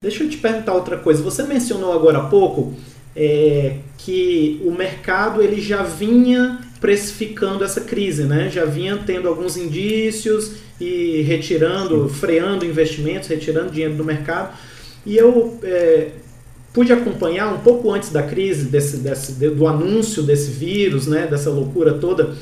deixa eu te perguntar outra coisa. Você mencionou agora há pouco é, que o mercado ele já vinha precificando essa crise, né? Já vinha tendo alguns indícios e retirando, freando investimentos, retirando dinheiro do mercado. E eu é, pude acompanhar um pouco antes da crise, desse, desse, do anúncio desse vírus, né? Dessa loucura toda,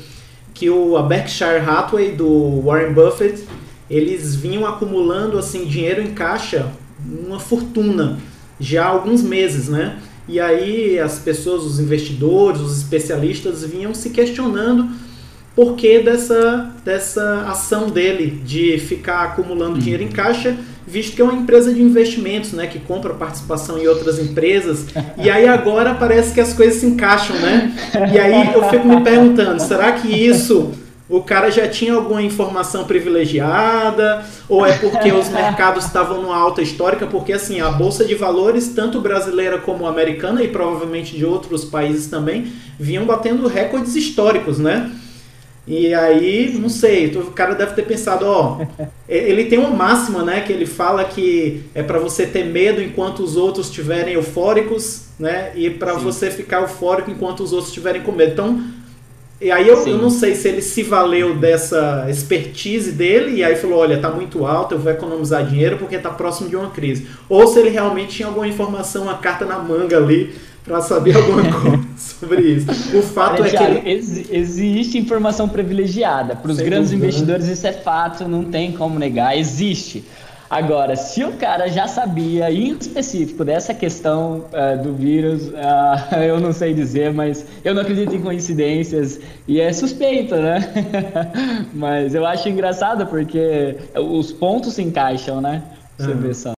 que o a Berkshire Hathaway do Warren Buffett eles vinham acumulando assim dinheiro em caixa, uma fortuna já há alguns meses, né? E aí as pessoas, os investidores, os especialistas vinham se questionando por que dessa, dessa ação dele de ficar acumulando hum. dinheiro em caixa, visto que é uma empresa de investimentos, né, que compra participação em outras empresas. E aí agora parece que as coisas se encaixam, né? E aí eu fico me perguntando, será que isso o cara já tinha alguma informação privilegiada, ou é porque os mercados estavam numa alta histórica, porque assim, a bolsa de valores, tanto brasileira como americana e provavelmente de outros países também, vinham batendo recordes históricos, né? E aí, não sei, o cara deve ter pensado, ó, ele tem uma máxima, né, que ele fala que é para você ter medo enquanto os outros estiverem eufóricos, né, e para você ficar eufórico enquanto os outros estiverem com medo. Então, e aí eu, eu, não sei se ele se valeu dessa expertise dele e aí falou, olha, tá muito alto, eu vou economizar dinheiro porque tá próximo de uma crise. Ou se ele realmente tinha alguma informação, uma carta na manga ali para saber alguma coisa sobre isso. O fato olha, é Thiago, que ele... ex existe informação privilegiada. Para os grandes dúvida, né? investidores isso é fato, não tem como negar, existe. Agora, se o cara já sabia, em específico, dessa questão uh, do vírus, uh, eu não sei dizer, mas eu não acredito em coincidências e é suspeito, né? mas eu acho engraçado porque os pontos se encaixam, né? Você vê só.